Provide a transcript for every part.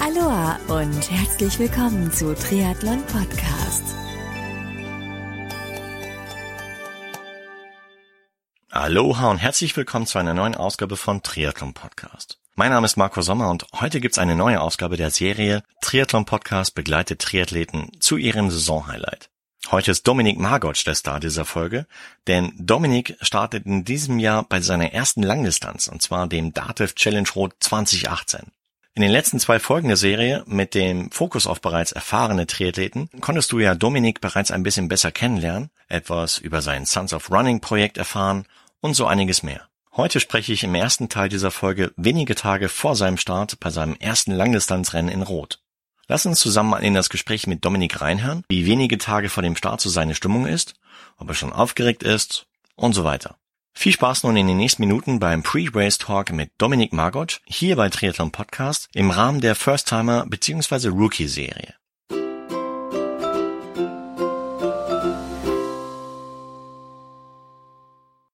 Aloha und herzlich willkommen zu Triathlon Podcast. Aloha und herzlich willkommen zu einer neuen Ausgabe von Triathlon Podcast. Mein Name ist Marco Sommer und heute gibt's eine neue Ausgabe der Serie Triathlon Podcast begleitet Triathleten zu ihrem Saisonhighlight. Heute ist Dominik Margotsch der Star dieser Folge, denn Dominik startet in diesem Jahr bei seiner ersten Langdistanz, und zwar dem Dativ Challenge Road 2018. In den letzten zwei Folgen der Serie mit dem Fokus auf bereits erfahrene Triathleten konntest du ja Dominik bereits ein bisschen besser kennenlernen, etwas über sein Sons of Running Projekt erfahren und so einiges mehr. Heute spreche ich im ersten Teil dieser Folge wenige Tage vor seinem Start bei seinem ersten Langdistanzrennen in Rot. Lass uns zusammen in das Gespräch mit Dominik reinhören, wie wenige Tage vor dem Start so seine Stimmung ist, ob er schon aufgeregt ist und so weiter. Viel Spaß nun in den nächsten Minuten beim Pre-Race Talk mit Dominik Margotsch hier bei Triathlon Podcast im Rahmen der First-Timer bzw. Rookie-Serie.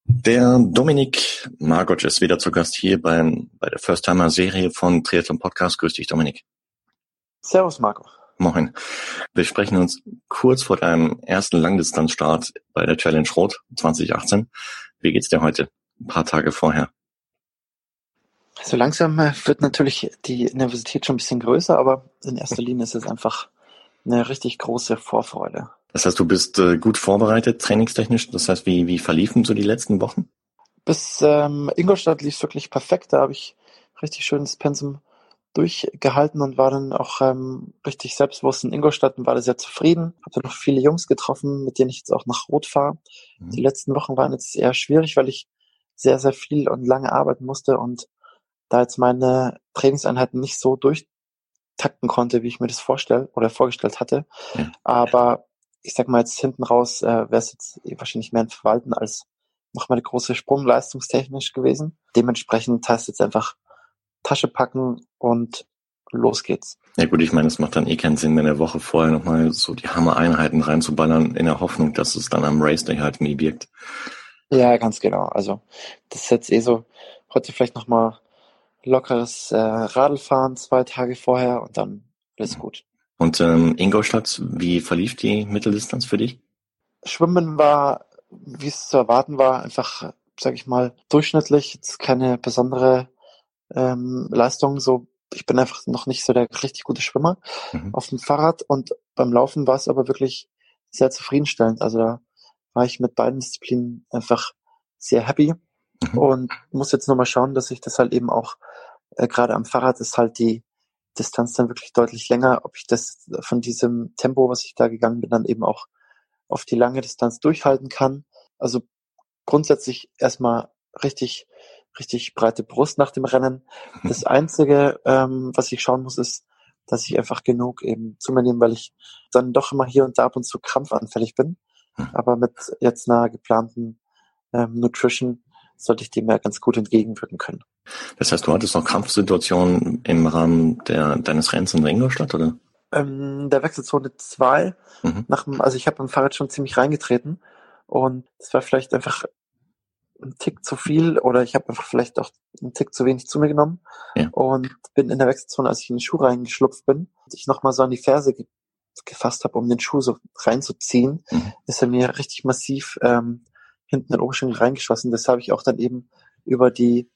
Der Dominik Margotsch ist wieder zu Gast hier beim, bei der First-Timer-Serie von Triathlon Podcast. Grüß dich, Dominik. Servus, Marco. Moin. Wir sprechen uns kurz vor deinem ersten Langdistanzstart bei der Challenge Rot 2018. Wie geht's dir heute? Ein paar Tage vorher. So langsam äh, wird natürlich die Nervosität schon ein bisschen größer, aber in erster Linie ist es einfach eine richtig große Vorfreude. Das heißt, du bist äh, gut vorbereitet, trainingstechnisch. Das heißt, wie, wie verliefen so die letzten Wochen? Bis ähm, Ingolstadt lief es wirklich perfekt. Da habe ich richtig schönes Pensum durchgehalten und war dann auch ähm, richtig selbstbewusst in Ingolstadt und war da sehr zufrieden. Habe noch viele Jungs getroffen, mit denen ich jetzt auch nach Rot fahre. Mhm. Die letzten Wochen waren jetzt eher schwierig, weil ich sehr, sehr viel und lange arbeiten musste und da jetzt meine Trainingseinheiten nicht so durchtakten konnte, wie ich mir das vorstelle oder vorgestellt hatte. Mhm. Aber ich sag mal jetzt hinten raus äh, wäre es jetzt wahrscheinlich mehr ein Verwalten als nochmal eine große Sprung leistungstechnisch gewesen. Dementsprechend heißt jetzt einfach Tasche packen und los geht's. Ja gut, ich meine, es macht dann eh keinen Sinn, in der Woche vorher nochmal so die Hammer-Einheiten reinzuballern, in der Hoffnung, dass es dann am Race Day halt nie wirkt. Ja, ganz genau. Also das ist jetzt eh so, heute vielleicht nochmal lockeres äh, Radlfahren zwei Tage vorher und dann ist gut. Und ähm, Ingolstadt, wie verlief die Mitteldistanz für dich? Schwimmen war, wie es zu erwarten war, einfach, sag ich mal, durchschnittlich. Jetzt keine besondere ähm, Leistung. So, ich bin einfach noch nicht so der richtig gute Schwimmer mhm. auf dem Fahrrad und beim Laufen war es aber wirklich sehr zufriedenstellend. Also da war ich mit beiden Disziplinen einfach sehr happy mhm. und muss jetzt nochmal schauen, dass ich das halt eben auch äh, gerade am Fahrrad ist halt die Distanz dann wirklich deutlich länger, ob ich das von diesem Tempo, was ich da gegangen bin, dann eben auch auf die lange Distanz durchhalten kann. Also grundsätzlich erstmal richtig richtig breite Brust nach dem Rennen. Das Einzige, ähm, was ich schauen muss, ist, dass ich einfach genug eben zu mir nehme, weil ich dann doch immer hier und da ab und zu krampfanfällig bin. Hm. Aber mit jetzt einer geplanten ähm, Nutrition sollte ich dem ja ganz gut entgegenwirken können. Das heißt, du hattest noch Kampfsituationen im Rahmen der, deines Rennens in Ingolstadt, oder? Ähm, der Wechselzone 2, mhm. nach dem, also ich habe beim Fahrrad schon ziemlich reingetreten und es war vielleicht einfach ein Tick zu viel oder ich habe einfach vielleicht auch einen Tick zu wenig zu mir genommen ja. und bin in der Wechselzone, als ich in den Schuh reingeschlupft bin, ich nochmal so an die Ferse ge gefasst habe, um den Schuh so reinzuziehen, mhm. ist er mir richtig massiv ähm, hinten in den Oberschenkel reingeschossen. Das habe ich auch dann eben über die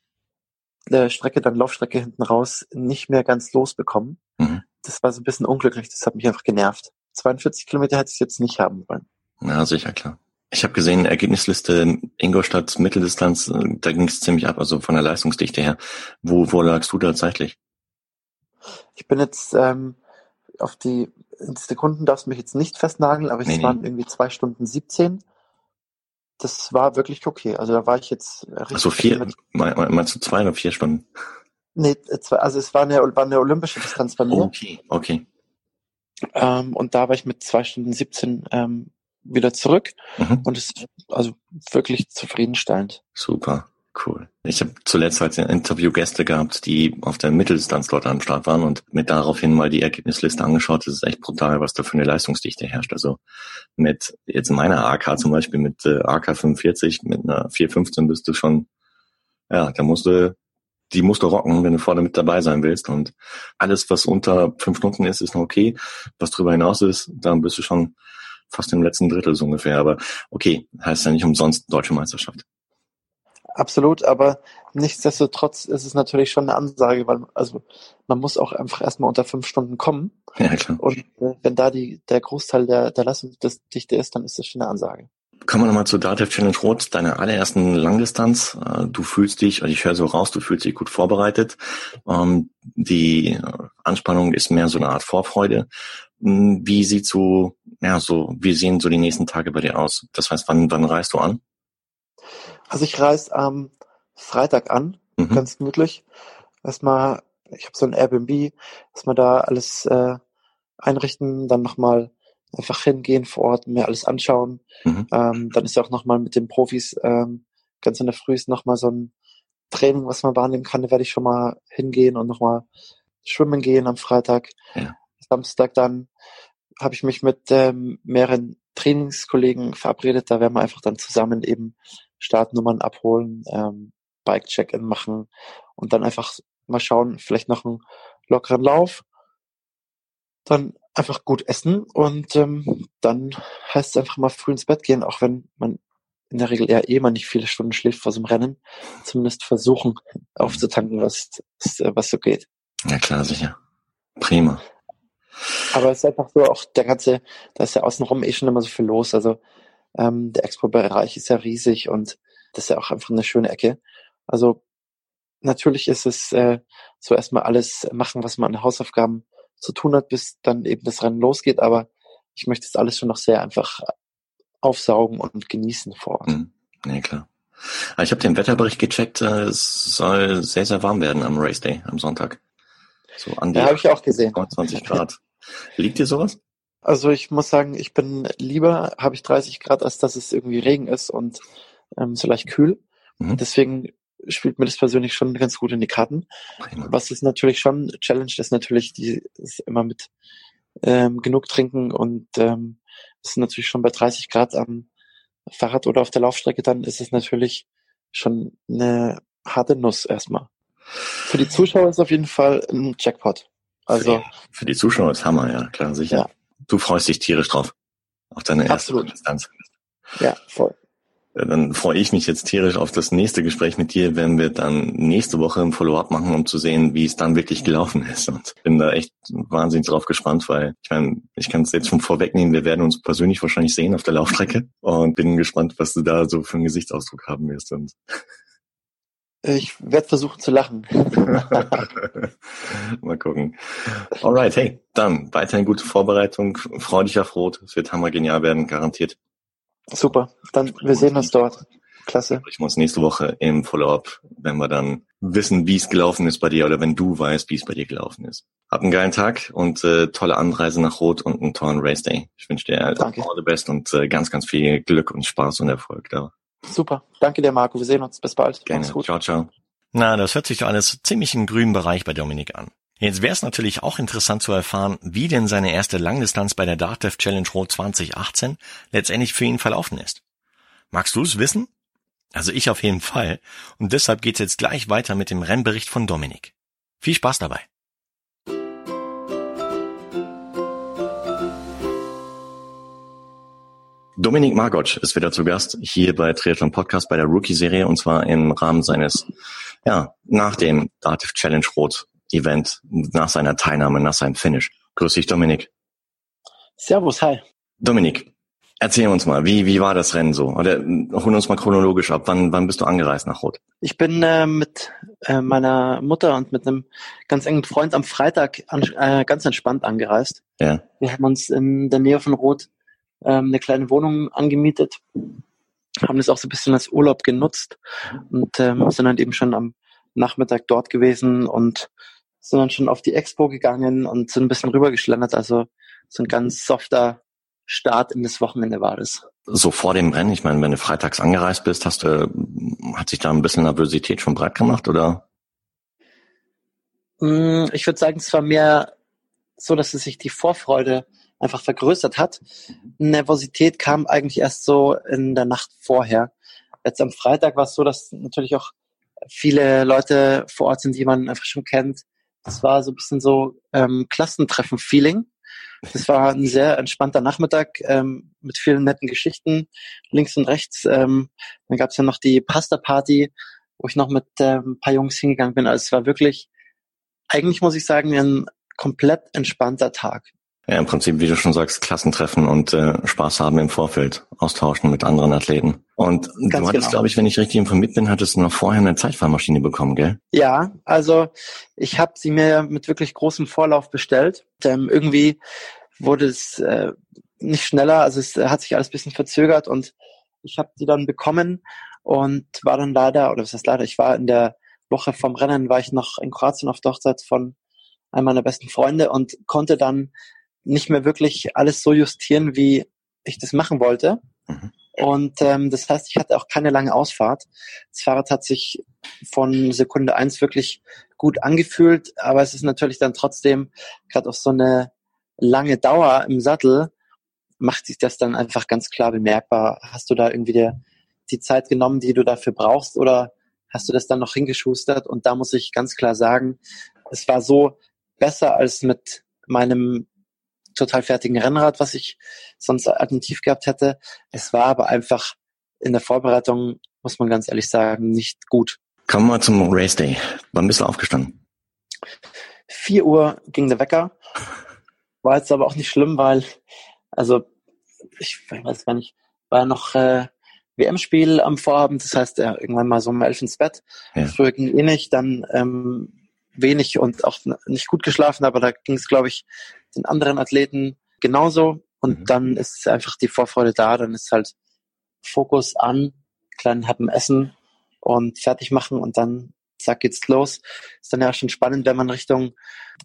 äh, Strecke, dann Laufstrecke hinten raus, nicht mehr ganz losbekommen. Mhm. Das war so ein bisschen unglücklich, das hat mich einfach genervt. 42 Kilometer hätte ich jetzt nicht haben wollen. Ja, sicher, klar. Ich habe gesehen, Ergebnisliste Ingolstadt Mitteldistanz, da ging es ziemlich ab, also von der Leistungsdichte her. Wo, wo lagst du da zeitlich? Ich bin jetzt ähm, auf die Sekunden darfst du mich jetzt nicht festnageln, aber es nee, waren nee. irgendwie zwei Stunden 17. Das war wirklich okay. Also da war ich jetzt richtig. Also vier, meinst du zwei oder vier Stunden? Nee, zwei, also es war eine, war eine olympische Distanz bei mir. Okay, okay. Ähm, und da war ich mit zwei Stunden 17 ähm, wieder zurück mhm. und ist also wirklich zufriedenstellend. Super. Cool. Ich habe zuletzt halt Interviewgäste gehabt, die auf der Mitteldistanz dort am Start waren und mit daraufhin mal die Ergebnisliste angeschaut. Das ist echt brutal, was da für eine Leistungsdichte herrscht. Also mit jetzt meiner AK zum Beispiel mit äh, AK 45 mit einer 415 bist du schon, ja, da musst du die musst du rocken, wenn du vorne mit dabei sein willst. Und alles, was unter fünf Stunden ist, ist noch okay. Was darüber hinaus ist, dann bist du schon fast im letzten Drittel so ungefähr. Aber okay, heißt ja nicht umsonst deutsche Meisterschaft. Absolut, aber nichtsdestotrotz ist es natürlich schon eine Ansage, weil also man muss auch einfach erstmal unter fünf Stunden kommen. Ja, klar. Und äh, wenn da die, der Großteil der, der Leistungsdichte ist, dann ist das schon eine Ansage. Kommen wir nochmal zu Datev Challenge Rot, deiner allerersten Langdistanz. Äh, du fühlst dich, also ich höre so raus, du fühlst dich gut vorbereitet. Ähm, die Anspannung ist mehr so eine Art Vorfreude. Hm, wie sieht so, ja, so, wie sehen so die nächsten Tage bei dir aus? Das heißt, wann, wann reist du an? Also ich reise am Freitag an, mhm. ganz gemütlich. Erstmal, ich habe so ein Airbnb, erstmal da alles äh, einrichten, dann nochmal einfach hingehen vor Ort, mir alles anschauen. Mhm. Ähm, dann ist ja auch nochmal mit den Profis ähm, ganz in der Früh ist nochmal so ein Training, was man wahrnehmen kann. Da werde ich schon mal hingehen und nochmal schwimmen gehen am Freitag. Ja. Samstag dann habe ich mich mit ähm, mehreren Trainingskollegen verabredet. Da werden wir einfach dann zusammen eben Startnummern abholen, ähm, Bike-Check-In machen und dann einfach mal schauen, vielleicht noch einen lockeren Lauf. Dann einfach gut essen und ähm, dann heißt es einfach mal früh ins Bett gehen, auch wenn man in der Regel eher eh mal nicht viele Stunden schläft vor so einem Rennen. Zumindest versuchen aufzutanken, was, was so geht. Ja klar, sicher. Prima. Aber es ist einfach so, auch der ganze, da ist ja außenrum eh schon immer so viel los. Also ähm, der Expo-Bereich ist ja riesig und das ist ja auch einfach eine schöne Ecke. Also natürlich ist es äh, so erstmal alles machen, was man an Hausaufgaben zu tun hat, bis dann eben das Rennen losgeht. Aber ich möchte es alles schon noch sehr einfach aufsaugen und genießen vor Ort. Mhm. Ja, klar. Ich habe den Wetterbericht gecheckt. Äh, es soll sehr, sehr warm werden am Race Day, am Sonntag. So an die ja, habe ich auch gesehen. 20 Grad. Liegt dir sowas? Also ich muss sagen, ich bin lieber, habe ich 30 Grad, als dass es irgendwie Regen ist und ähm, so leicht kühl. Mhm. Deswegen spielt mir das persönlich schon ganz gut in die Karten. Prima. Was ist natürlich schon Challenge ist natürlich die ist immer mit ähm, genug trinken und ähm, ist natürlich schon bei 30 Grad am Fahrrad oder auf der Laufstrecke, dann ist es natürlich schon eine harte Nuss erstmal. Für die Zuschauer ist auf jeden Fall ein Jackpot. Also für die, Zuschauer ist Hammer, ja klar sicher. Ja. Du freust dich tierisch drauf auf deine erste Absolut. Distanz. Ja, voll. Dann freue ich mich jetzt tierisch auf das nächste Gespräch mit dir, wenn wir dann nächste Woche ein Follow-up machen, um zu sehen, wie es dann wirklich gelaufen ist. Und bin da echt wahnsinnig drauf gespannt, weil ich meine, ich kann es jetzt schon vorwegnehmen, wir werden uns persönlich wahrscheinlich sehen auf der Laufstrecke und bin gespannt, was du da so für einen Gesichtsausdruck haben wirst. Und ich werde versuchen zu lachen. Mal gucken. Alright, hey, dann weiterhin gute Vorbereitung. Freu dich auf Rot. Es wird hammer genial werden, garantiert. Super, dann wir sehen uns dort. Klasse. Ich muss nächste Woche im Follow-up, wenn wir dann wissen, wie es gelaufen ist bei dir oder wenn du weißt, wie es bei dir gelaufen ist. Hab einen geilen Tag und äh, tolle Anreise nach Rot und einen tollen Race Day. Ich wünsche dir Danke. all the best und äh, ganz, ganz viel Glück und Spaß und Erfolg da. Super. Danke dir, Marco. Wir sehen uns. Bis bald. Gerne. Ciao, ciao. Na, das hört sich doch alles ziemlich im grünen Bereich bei Dominik an. Jetzt wäre es natürlich auch interessant zu erfahren, wie denn seine erste Langdistanz bei der DARTEV Challenge Road 2018 letztendlich für ihn verlaufen ist. Magst du es wissen? Also ich auf jeden Fall. Und deshalb geht's jetzt gleich weiter mit dem Rennbericht von Dominik. Viel Spaß dabei. Dominik Margotsch ist wieder zu Gast hier bei Triathlon Podcast bei der Rookie-Serie und zwar im Rahmen seines, ja, nach dem Dativ Challenge Rot Event, nach seiner Teilnahme, nach seinem Finish. Grüß dich, Dominik. Servus, hi. Dominik, Erzähl uns mal, wie, wie war das Rennen so? Oder hol uns mal chronologisch ab. Wann, wann bist du angereist nach Rot? Ich bin äh, mit äh, meiner Mutter und mit einem ganz engen Freund am Freitag an, äh, ganz entspannt angereist. Ja. Wir haben uns in der Nähe von Rot ähm, eine kleine Wohnung angemietet, haben das auch so ein bisschen als Urlaub genutzt und ähm, sind dann eben schon am Nachmittag dort gewesen und sind dann schon auf die Expo gegangen und sind ein bisschen rübergeschlendert. Also so ein ganz softer Start in das Wochenende war das. So vor dem Rennen, ich meine, wenn du freitags angereist bist, hast du, hat sich da ein bisschen Nervosität schon breit gemacht, oder? Mm, ich würde sagen, es war mehr so, dass es sich die Vorfreude einfach vergrößert hat. Nervosität kam eigentlich erst so in der Nacht vorher. Jetzt am Freitag war es so, dass natürlich auch viele Leute vor Ort sind, die man einfach schon kennt. Das war so ein bisschen so ähm, Klassentreffen-Feeling. Das war ein sehr entspannter Nachmittag ähm, mit vielen netten Geschichten links und rechts. Ähm, dann gab es ja noch die Pasta-Party, wo ich noch mit ähm, ein paar Jungs hingegangen bin. Also es war wirklich, eigentlich muss ich sagen, ein komplett entspannter Tag. Ja, im Prinzip, wie du schon sagst, Klassentreffen und äh, Spaß haben im Vorfeld, austauschen mit anderen Athleten. Und Ganz du hattest, genau. glaube ich, wenn ich richtig informiert bin, hattest du noch vorher eine Zeitfahrmaschine bekommen, gell? Ja, also ich habe sie mir mit wirklich großem Vorlauf bestellt. Ähm, irgendwie wurde es äh, nicht schneller, also es hat sich alles bisschen verzögert und ich habe die dann bekommen und war dann leider, oder was heißt leider, ich war in der Woche vom Rennen, war ich noch in Kroatien auf der Hochzeit von einem meiner besten Freunde und konnte dann nicht mehr wirklich alles so justieren, wie ich das machen wollte. Mhm. Und ähm, das heißt, ich hatte auch keine lange Ausfahrt. Das Fahrrad hat sich von Sekunde eins wirklich gut angefühlt, aber es ist natürlich dann trotzdem gerade auf so eine lange Dauer im Sattel macht sich das dann einfach ganz klar bemerkbar. Hast du da irgendwie der, die Zeit genommen, die du dafür brauchst, oder hast du das dann noch hingeschustert? Und da muss ich ganz klar sagen, es war so besser als mit meinem total fertigen Rennrad, was ich sonst alternativ gehabt hätte. Es war aber einfach in der Vorbereitung, muss man ganz ehrlich sagen, nicht gut. Kommen wir zum Race Day. Wann bist du aufgestanden? 4 Uhr ging der Wecker. War jetzt aber auch nicht schlimm, weil, also, ich weiß gar nicht, war noch äh, WM-Spiel am Vorabend, das heißt, ja, irgendwann mal so um elf ins Bett. Ja. Früher ging eh nicht, dann ähm, wenig und auch nicht gut geschlafen, aber da ging es, glaube ich, den anderen Athleten genauso. Und mhm. dann ist einfach die Vorfreude da, dann ist halt Fokus an, kleinen Happen essen und fertig machen und dann zack geht's los. Ist dann ja schon spannend, wenn man Richtung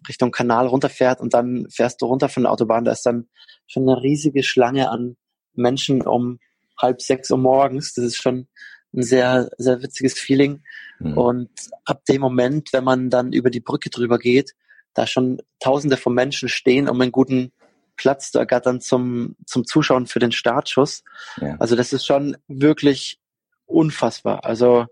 Richtung Kanal runterfährt und dann fährst du runter von der Autobahn. Da ist dann schon eine riesige Schlange an Menschen um halb sechs Uhr morgens. Das ist schon ein sehr, sehr witziges Feeling. Mhm. Und ab dem Moment, wenn man dann über die Brücke drüber geht, da schon tausende von Menschen stehen, um einen guten Platz zu ergattern zum, zum Zuschauen für den Startschuss. Ja. Also das ist schon wirklich unfassbar. Also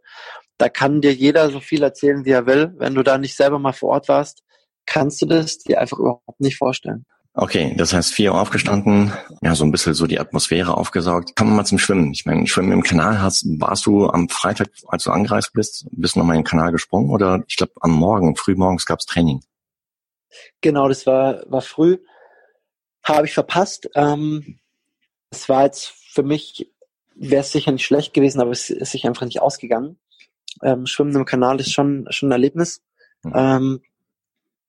da kann dir jeder so viel erzählen, wie er will. Wenn du da nicht selber mal vor Ort warst, kannst du das dir einfach überhaupt nicht vorstellen. Okay, das heißt vier Uhr aufgestanden, ja, so ein bisschen so die Atmosphäre aufgesaugt. Kommen wir mal zum Schwimmen. Ich meine, Schwimmen im Kanal hast, warst du am Freitag, als du angereist bist, bist du nochmal in den Kanal gesprungen oder ich glaube am Morgen, früh morgens gab's Training? Genau, das war, war früh. Habe ich verpasst. Ähm, es war jetzt für mich, wäre es sicher nicht schlecht gewesen, aber es ist sich einfach nicht ausgegangen. Ähm, Schwimmen im Kanal ist schon, schon ein Erlebnis. Mhm. Ähm,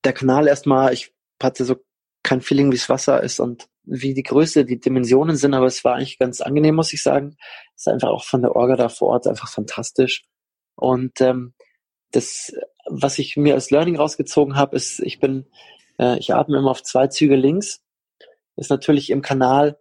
der Kanal erstmal, ich hatte so kein Feeling, wie es Wasser ist und wie die Größe, die Dimensionen sind, aber es war eigentlich ganz angenehm, muss ich sagen. Es ist einfach auch von der Orga da vor Ort einfach fantastisch. Und ähm, das, was ich mir als Learning rausgezogen habe, ist, ich bin, äh, ich atme immer auf zwei Züge links. Ist natürlich im Kanal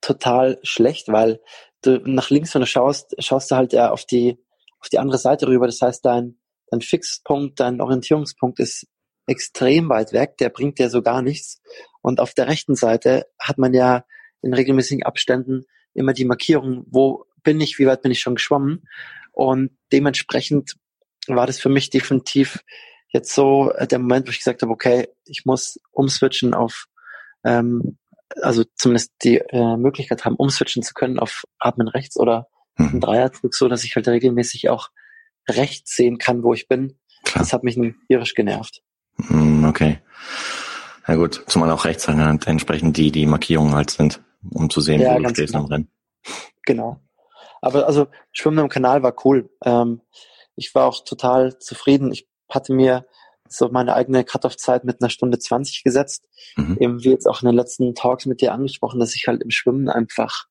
total schlecht, weil du nach links, wenn du schaust, schaust du halt ja auf die, auf die andere Seite rüber. Das heißt, dein, dein Fixpunkt, dein Orientierungspunkt ist extrem weit weg, der bringt dir so gar nichts. Und auf der rechten Seite hat man ja in regelmäßigen Abständen immer die Markierung, wo bin ich, wie weit bin ich schon geschwommen. Und dementsprechend war das für mich definitiv jetzt so der Moment, wo ich gesagt habe, okay, ich muss umswitchen auf, ähm, also zumindest die äh, Möglichkeit haben, umswitchen zu können auf Atmen rechts oder mhm. einen Dreierdruck, so dass ich halt regelmäßig auch rechts sehen kann, wo ich bin. Klar. Das hat mich tierisch genervt. Hm, okay. Ja gut, zumal auch rechts halt entsprechend die, die Markierungen halt sind, um zu sehen, ja, wo du stehst genau. im Rennen. Genau. Aber also Schwimmen im Kanal war cool. Ähm, ich war auch total zufrieden. Ich hatte mir so meine eigene Cut-Off-Zeit mit einer Stunde 20 gesetzt. Mhm. Eben wie jetzt auch in den letzten Talks mit dir angesprochen, dass ich halt im Schwimmen einfach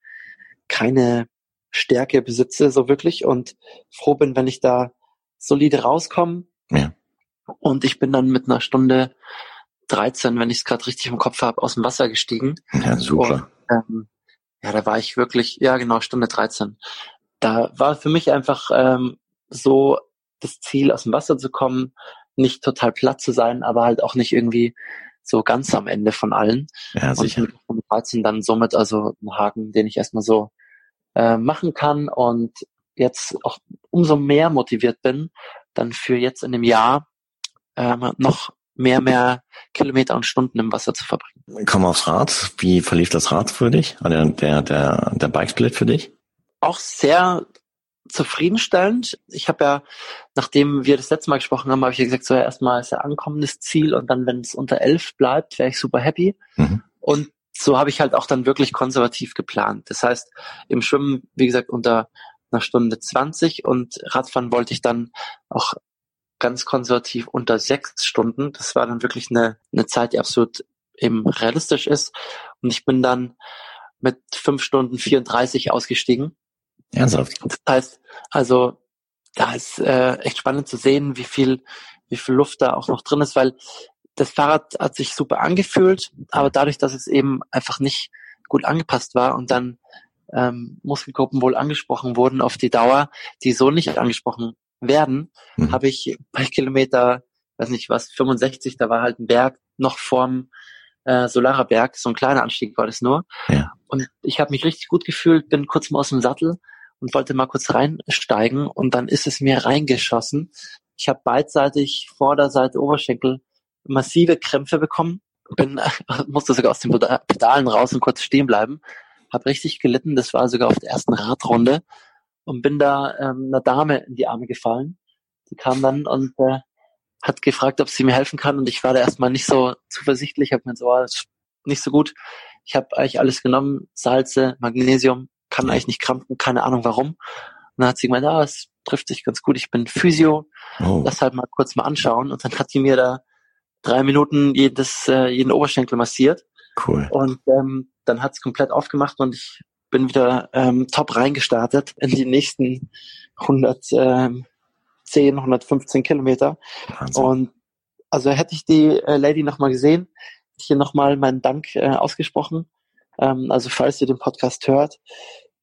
keine Stärke besitze, so wirklich. Und froh bin, wenn ich da solide rauskomme. Ja. Und ich bin dann mit einer Stunde 13, wenn ich es gerade richtig im Kopf habe, aus dem Wasser gestiegen. Ja, super. Und, ähm, ja, da war ich wirklich, ja genau, Stunde 13. Da war für mich einfach ähm, so das Ziel, aus dem Wasser zu kommen, nicht total platt zu sein, aber halt auch nicht irgendwie so ganz am Ende von allen. Ja, sicher. Und mit 13 dann somit also ein Haken, den ich erstmal so äh, machen kann und jetzt auch umso mehr motiviert bin, dann für jetzt in dem Jahr ähm, noch mehr, mehr Kilometer und Stunden im Wasser zu verbringen. Komm aufs Rad. Wie verlief das Rad für dich? Der, der, der, der Bikesplit für dich? Auch sehr zufriedenstellend. Ich habe ja, nachdem wir das letzte Mal gesprochen haben, habe ich ja gesagt, so ja, erstmal ist ja ankommendes Ziel und dann, wenn es unter elf bleibt, wäre ich super happy. Mhm. Und so habe ich halt auch dann wirklich konservativ geplant. Das heißt, im Schwimmen, wie gesagt, unter einer Stunde 20 und Radfahren wollte ich dann auch ganz konservativ unter sechs Stunden. Das war dann wirklich eine, eine Zeit, die absolut eben realistisch ist. Und ich bin dann mit fünf Stunden 34 ausgestiegen. Ernsthaft? Das heißt, also da ist äh, echt spannend zu sehen, wie viel, wie viel Luft da auch noch drin ist, weil das Fahrrad hat sich super angefühlt, aber dadurch, dass es eben einfach nicht gut angepasst war und dann ähm, Muskelgruppen wohl angesprochen wurden auf die Dauer, die so nicht angesprochen werden, mhm. habe ich bei Kilometer, weiß nicht was, 65, da war halt ein Berg noch vorm äh, Solarer Berg, so ein kleiner Anstieg war das nur. Ja. Und ich habe mich richtig gut gefühlt, bin kurz mal aus dem Sattel und wollte mal kurz reinsteigen und dann ist es mir reingeschossen. Ich habe beidseitig Vorderseite Oberschenkel massive Krämpfe bekommen, bin musste sogar aus den Pedalen raus und kurz stehen bleiben, habe richtig gelitten. Das war sogar auf der ersten Radrunde und bin da ähm, einer Dame in die Arme gefallen. Die kam dann und äh, hat gefragt, ob sie mir helfen kann und ich war da erstmal nicht so zuversichtlich, habe mir so, oh, ist nicht so gut. Ich habe eigentlich alles genommen, Salze, Magnesium, kann eigentlich nicht krampfen, keine Ahnung warum. Und dann hat sie gemeint, ah, es trifft sich ganz gut, ich bin Physio, oh. das halt mal kurz mal anschauen. Und dann hat sie mir da drei Minuten jedes, äh, jeden Oberschenkel massiert. Cool. Und ähm, dann hat's komplett aufgemacht und ich bin wieder ähm, top reingestartet in die nächsten 110, 115 Kilometer. Wahnsinn. Und also hätte ich die äh, Lady nochmal gesehen, hier nochmal meinen Dank äh, ausgesprochen. Ähm, also falls ihr den Podcast hört,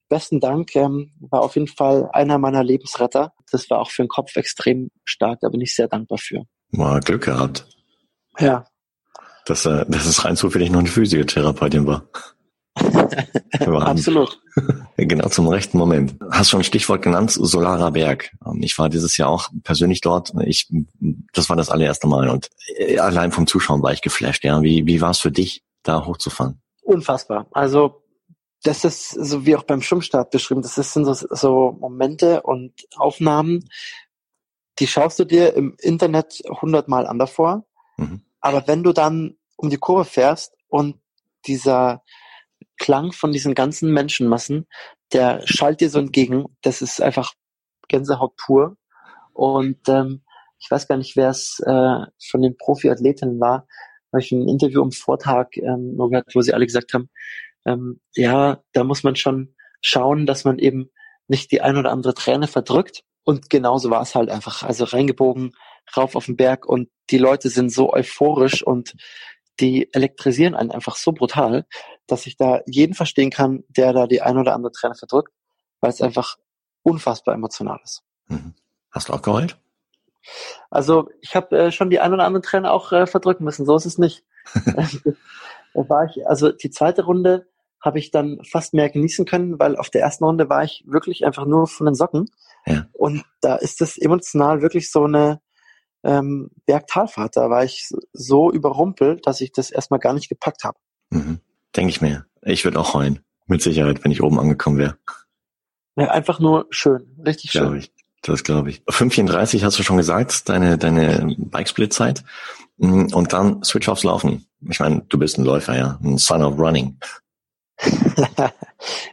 besten Dank. Ähm, war auf jeden Fall einer meiner Lebensretter. Das war auch für den Kopf extrem stark. Da bin ich sehr dankbar für. Mal Glück gehabt. Ja. Dass, äh, dass es rein zufällig noch eine Physiotherapeutin war. Absolut. genau zum rechten Moment. Hast schon ein Stichwort genannt, Solarer Berg. Ich war dieses Jahr auch persönlich dort. Ich, das war das allererste Mal und äh, allein vom Zuschauen war ich geflasht. Ja, wie, wie war es für dich, da hochzufahren? Unfassbar. Also das ist so wie auch beim Schwimmstart beschrieben. Das sind so, so Momente und Aufnahmen, die schaust du dir im Internet hundertmal an davor. Mhm. Aber wenn du dann um die Kurve fährst und dieser Klang von diesen ganzen Menschenmassen, der schallt dir so entgegen. Das ist einfach Gänsehaut pur. Und ähm, ich weiß gar nicht, wer es äh, von den Profiathletinnen war, habe ich ein Interview am Vortag ähm, gehört, wo sie alle gesagt haben, ähm, ja, da muss man schon schauen, dass man eben nicht die ein oder andere Träne verdrückt. Und genauso war es halt einfach. Also reingebogen, rauf auf den Berg und die Leute sind so euphorisch und die elektrisieren einen einfach so brutal, dass ich da jeden verstehen kann, der da die ein oder andere Träne verdrückt, weil es einfach unfassbar emotional ist. Mhm. Hast du auch geheult? Also ich habe äh, schon die ein oder andere Träne auch äh, verdrücken müssen, so ist es nicht. war ich, also die zweite Runde habe ich dann fast mehr genießen können, weil auf der ersten Runde war ich wirklich einfach nur von den Socken. Ja. Und da ist es emotional wirklich so eine, ähm, Bergtalfahrt. Da war ich so überrumpelt, dass ich das erstmal gar nicht gepackt habe. Mhm. Denke ich mir. Ich würde auch heulen. Mit Sicherheit, wenn ich oben angekommen wäre. Ja, einfach nur schön. Richtig schön. Glaube ich. Das glaube ich. 5,34 hast du schon gesagt, deine, deine Bikesplit-Zeit. Mhm. Und dann Switch aufs Laufen. Ich meine, du bist ein Läufer, ja. Ein Son of Running.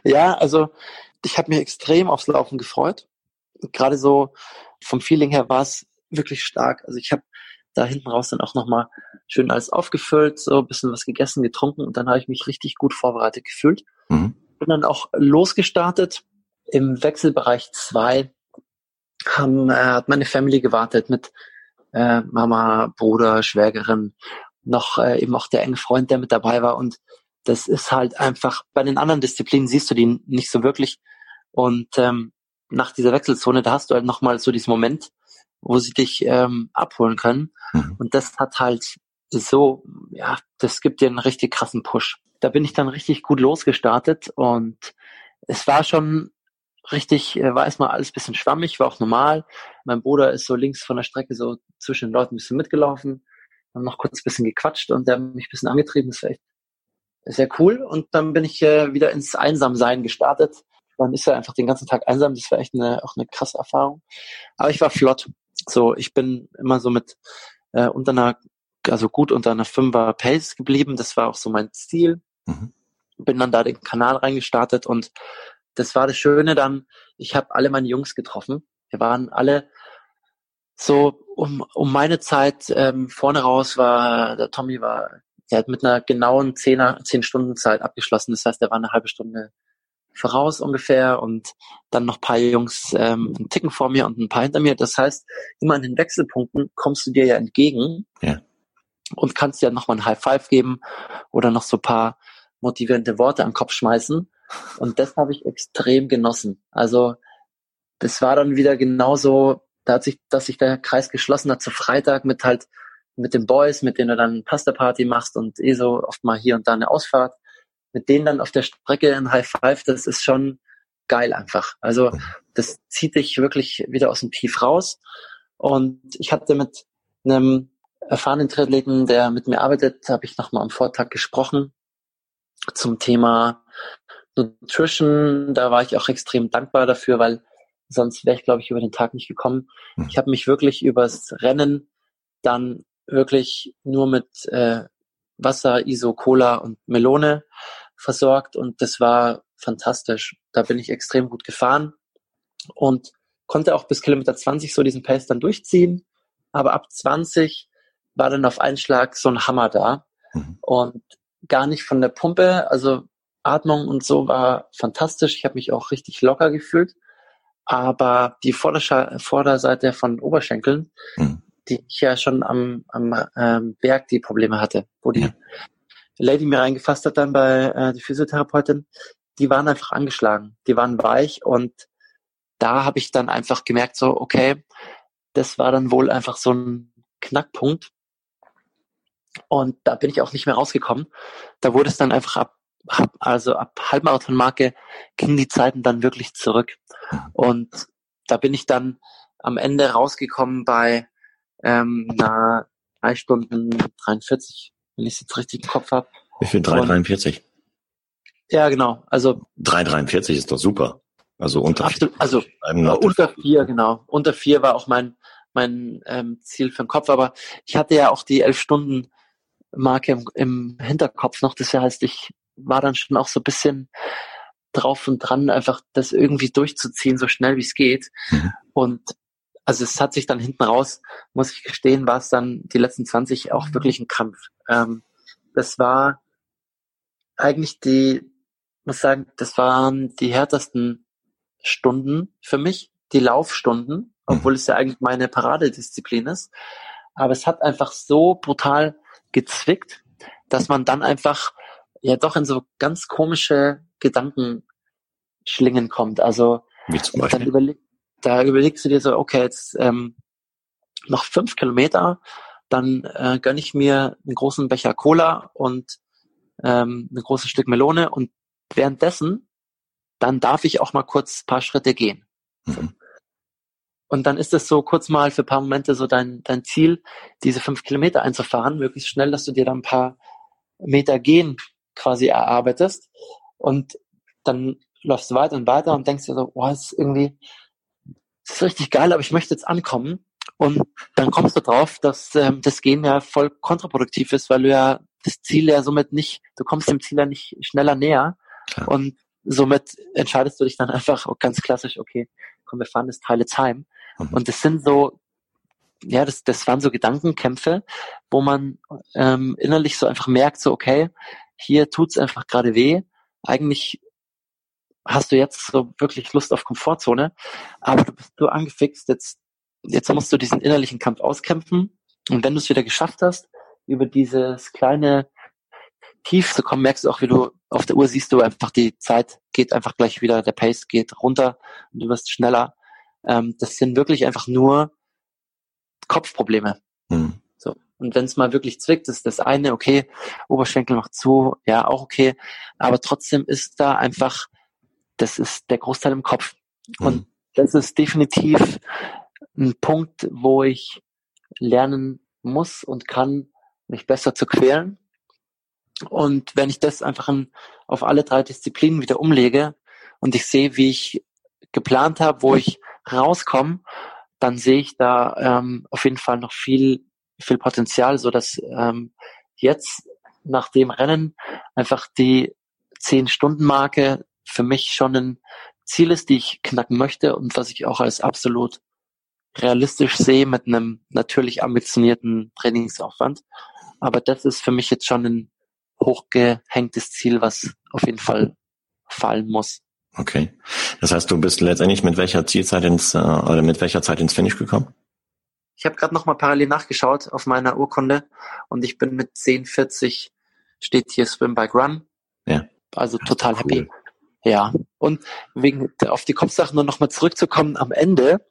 ja, also ich habe mich extrem aufs Laufen gefreut. Gerade so vom Feeling her war es wirklich stark. Also ich habe da hinten raus dann auch nochmal schön alles aufgefüllt, so ein bisschen was gegessen, getrunken und dann habe ich mich richtig gut vorbereitet gefühlt. Mhm. Bin dann auch losgestartet. Im Wechselbereich zwei haben, äh, hat meine Family gewartet mit äh, Mama, Bruder, Schwägerin, noch äh, eben auch der enge Freund, der mit dabei war. Und das ist halt einfach, bei den anderen Disziplinen siehst du die nicht so wirklich. Und ähm, nach dieser Wechselzone, da hast du halt nochmal so diesen Moment, wo sie dich ähm, abholen können. Mhm. Und das hat halt so, ja, das gibt dir einen richtig krassen Push. Da bin ich dann richtig gut losgestartet und es war schon richtig, äh, war erstmal alles bisschen schwammig, war auch normal. Mein Bruder ist so links von der Strecke so zwischen den Leuten ein bisschen mitgelaufen, haben noch kurz ein bisschen gequatscht und der hat mich ein bisschen angetrieben. Das war echt sehr cool. Und dann bin ich äh, wieder ins Einsamsein gestartet. Man ist ja einfach den ganzen Tag einsam. Das war echt eine, auch eine krasse Erfahrung. Aber ich war flott. So, ich bin immer so mit äh, unter einer, also gut unter einer Fünfer Pace geblieben. Das war auch so mein Ziel. Mhm. Bin dann da den Kanal reingestartet und das war das Schöne dann, ich habe alle meine Jungs getroffen. Wir waren alle so um, um meine Zeit ähm, vorne raus war, der Tommy war, der hat mit einer genauen zehner, zehn Stunden Zeit abgeschlossen. Das heißt, er war eine halbe Stunde voraus ungefähr und dann noch paar Jungs ähm, einen Ticken vor mir und ein paar hinter mir. Das heißt, immer an den Wechselpunkten kommst du dir ja entgegen ja. und kannst ja nochmal ein High Five geben oder noch so paar motivierende Worte den Kopf schmeißen. Und das habe ich extrem genossen. Also das war dann wieder genauso, da hat sich, dass sich der Kreis geschlossen hat zu Freitag mit halt mit den Boys, mit denen du dann Pasta Party machst und eh so oft mal hier und da eine Ausfahrt. Mit denen dann auf der Strecke ein High Five, das ist schon geil einfach. Also das zieht dich wirklich wieder aus dem Tief raus. Und ich hatte mit einem erfahrenen Triathleten, der mit mir arbeitet, habe ich nochmal am Vortag gesprochen zum Thema Nutrition, da war ich auch extrem dankbar dafür, weil sonst wäre ich, glaube ich, über den Tag nicht gekommen. Mhm. Ich habe mich wirklich übers Rennen dann wirklich nur mit äh, Wasser, Iso, Cola und Melone versorgt und das war fantastisch. Da bin ich extrem gut gefahren und konnte auch bis Kilometer 20 so diesen Pace dann durchziehen. Aber ab 20 war dann auf einen Schlag so ein Hammer da mhm. und gar nicht von der Pumpe, also Atmung und so war fantastisch. Ich habe mich auch richtig locker gefühlt. Aber die Vordersche Vorderseite von Oberschenkeln, hm. die ich ja schon am, am ähm, Berg die Probleme hatte, wo die ja. Lady mir reingefasst hat dann bei äh, die Physiotherapeutin, die waren einfach angeschlagen, die waren weich und da habe ich dann einfach gemerkt, so, okay, das war dann wohl einfach so ein Knackpunkt. Und da bin ich auch nicht mehr rausgekommen. Da wurde es dann einfach ab also ab Halbmarathon-Marke gingen die Zeiten dann wirklich zurück. Und da bin ich dann am Ende rausgekommen bei ähm, einer drei Stunden 43, wenn ich es jetzt richtig im Kopf habe. Wie viel? 3,43? Ja, genau. Also 3,43 ist doch super. Also unter absolut, vier. Also unter vier, genau. Unter vier war auch mein mein ähm, Ziel für den Kopf. Aber ich hatte ja auch die elf Stunden Marke im, im Hinterkopf noch. Das heißt, ich war dann schon auch so ein bisschen drauf und dran, einfach das irgendwie durchzuziehen, so schnell wie es geht. Mhm. Und also es hat sich dann hinten raus, muss ich gestehen, war es dann die letzten 20 auch wirklich ein Kampf. Ähm, das war eigentlich die, muss sagen, das waren die härtesten Stunden für mich, die Laufstunden, mhm. obwohl es ja eigentlich meine Paradedisziplin ist. Aber es hat einfach so brutal gezwickt, dass man dann einfach ja doch in so ganz komische Gedankenschlingen kommt. Also Wie zum Beispiel? Da überlegst du dir so, okay, jetzt ähm, noch fünf Kilometer, dann äh, gönne ich mir einen großen Becher Cola und ähm, ein großes Stück Melone und währenddessen, dann darf ich auch mal kurz paar Schritte gehen. Mhm. Und dann ist es so kurz mal für ein paar Momente so dein, dein Ziel, diese fünf Kilometer einzufahren, möglichst schnell, dass du dir dann ein paar Meter gehen quasi erarbeitest und dann läufst du weiter und weiter und denkst dir so, das ist irgendwie, das ist richtig geil, aber ich möchte jetzt ankommen. Und dann kommst du drauf, dass ähm, das Gehen ja voll kontraproduktiv ist, weil du ja das Ziel ja somit nicht, du kommst dem Ziel ja nicht schneller näher. Klar. Und somit entscheidest du dich dann einfach ganz klassisch, okay, komm, wir fahren das Teil Time. Mhm. Und das sind so, ja, das, das waren so Gedankenkämpfe, wo man ähm, innerlich so einfach merkt, so, okay, hier tut's einfach gerade weh. Eigentlich hast du jetzt so wirklich Lust auf Komfortzone, aber du bist so angefixt, jetzt, jetzt musst du diesen innerlichen Kampf auskämpfen. Und wenn du es wieder geschafft hast, über dieses kleine Tief zu kommen, merkst du auch, wie du auf der Uhr siehst du einfach, die Zeit geht einfach gleich wieder, der Pace geht runter und du wirst schneller. Ähm, das sind wirklich einfach nur Kopfprobleme. Mhm. Und wenn es mal wirklich zwickt, ist das eine, okay, Oberschenkel noch zu, ja, auch okay. Aber trotzdem ist da einfach, das ist der Großteil im Kopf. Mhm. Und das ist definitiv ein Punkt, wo ich lernen muss und kann, mich besser zu quälen. Und wenn ich das einfach in, auf alle drei Disziplinen wieder umlege und ich sehe, wie ich geplant habe, wo ich rauskomme, dann sehe ich da ähm, auf jeden Fall noch viel, viel Potenzial, so dass ähm, jetzt nach dem Rennen einfach die zehn Stunden Marke für mich schon ein Ziel ist, die ich knacken möchte und was ich auch als absolut realistisch sehe mit einem natürlich ambitionierten Trainingsaufwand. Aber das ist für mich jetzt schon ein hochgehängtes Ziel, was auf jeden Fall fallen muss. Okay. Das heißt, du bist letztendlich mit welcher Zielzeit ins äh, oder mit welcher Zeit ins Finish gekommen? Ich habe gerade noch mal parallel nachgeschaut auf meiner Urkunde und ich bin mit 10,40 steht hier Swim Bike Run. Ja. Also total cool. happy. Ja. Und wegen auf die Kopfsachen nur noch mal zurückzukommen am Ende,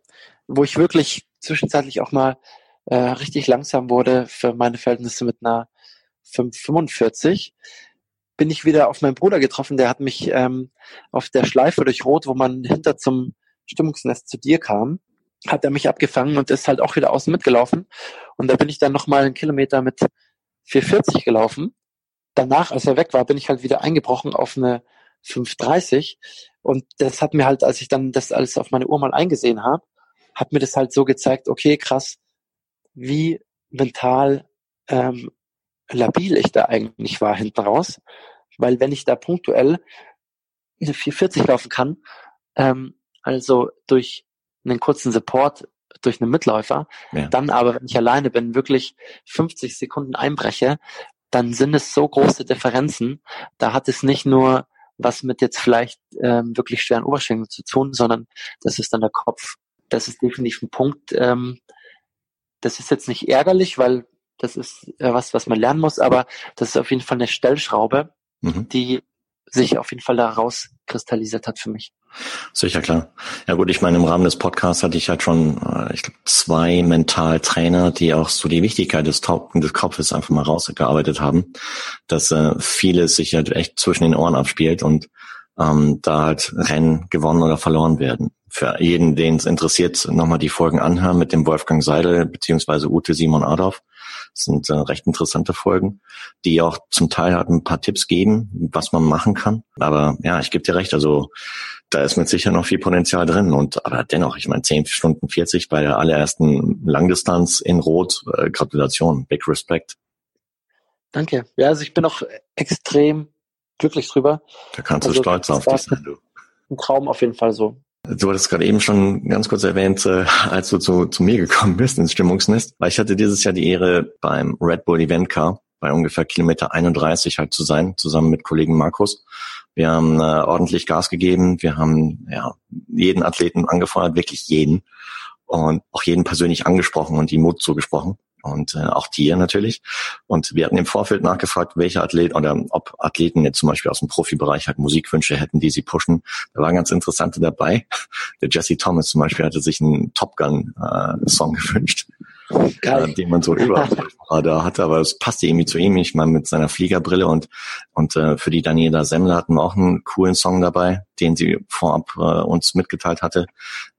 wo ich wirklich zwischenzeitlich auch mal äh, richtig langsam wurde für meine Verhältnisse mit einer 545 bin ich wieder auf meinen Bruder getroffen, der hat mich ähm, auf der Schleife durch Rot, wo man hinter zum Stimmungsnest zu dir kam, hat er mich abgefangen und ist halt auch wieder außen mitgelaufen. Und da bin ich dann nochmal einen Kilometer mit 440 gelaufen. Danach, als er weg war, bin ich halt wieder eingebrochen auf eine 530. Und das hat mir halt, als ich dann das alles auf meine Uhr mal eingesehen habe, hat mir das halt so gezeigt, okay, krass, wie mental ähm, labil ich da eigentlich war hinten raus. Weil wenn ich da punktuell eine 440 laufen kann, ähm, also durch einen kurzen Support durch einen Mitläufer, ja. dann aber, wenn ich alleine bin, wirklich 50 Sekunden einbreche, dann sind es so große Differenzen. Da hat es nicht nur was mit jetzt vielleicht ähm, wirklich schweren Oberschenkeln zu tun, sondern das ist dann der Kopf. Das ist definitiv ein Punkt. Ähm, das ist jetzt nicht ärgerlich, weil das ist äh, was, was man lernen muss, aber das ist auf jeden Fall eine Stellschraube, mhm. die sich auf jeden Fall da rauskristallisiert hat für mich. Sicher, klar. Ja gut, ich meine, im Rahmen des Podcasts hatte ich halt schon, äh, ich glaube, zwei Mentaltrainer, die auch so die Wichtigkeit des, des Kopfes einfach mal rausgearbeitet haben, dass äh, vieles sich halt echt zwischen den Ohren abspielt und ähm, da halt Rennen gewonnen oder verloren werden. Für jeden, den es interessiert, nochmal die Folgen anhören mit dem Wolfgang Seidel beziehungsweise Ute Simon Adolf. Das sind äh, recht interessante Folgen, die auch zum Teil halt ein paar Tipps geben, was man machen kann. Aber ja, ich gebe dir recht, also da ist mit sicher noch viel Potenzial drin. Und aber dennoch, ich meine, 10 Stunden 40 bei der allerersten Langdistanz in Rot, äh, Gratulation, big respect. Danke. Ja, also ich bin auch extrem glücklich drüber. Da kannst also, du stolz auf dich sein, du. Ein Traum auf jeden Fall so. Du hattest gerade eben schon ganz kurz erwähnt, äh, als du zu, zu mir gekommen bist ins Stimmungsnest, weil ich hatte dieses Jahr die Ehre, beim Red Bull Event Car bei ungefähr Kilometer 31 halt zu sein, zusammen mit Kollegen Markus. Wir haben äh, ordentlich Gas gegeben, wir haben ja jeden Athleten angefeuert, wirklich jeden und auch jeden persönlich angesprochen und die Mut zugesprochen und äh, auch dir natürlich. Und wir hatten im Vorfeld nachgefragt, welche Athleten oder ob Athleten jetzt zum Beispiel aus dem Profibereich halt Musikwünsche hätten, die sie pushen. Da waren ganz interessante dabei. Der Jesse Thomas zum Beispiel hatte sich einen Top Gun äh, Song gewünscht äh, den man so überall da hatte, aber es passte irgendwie zu ihm. Ich meine, mit seiner Fliegerbrille und und äh, für die Daniela Semmler hatten wir auch einen coolen Song dabei, den sie vorab äh, uns mitgeteilt hatte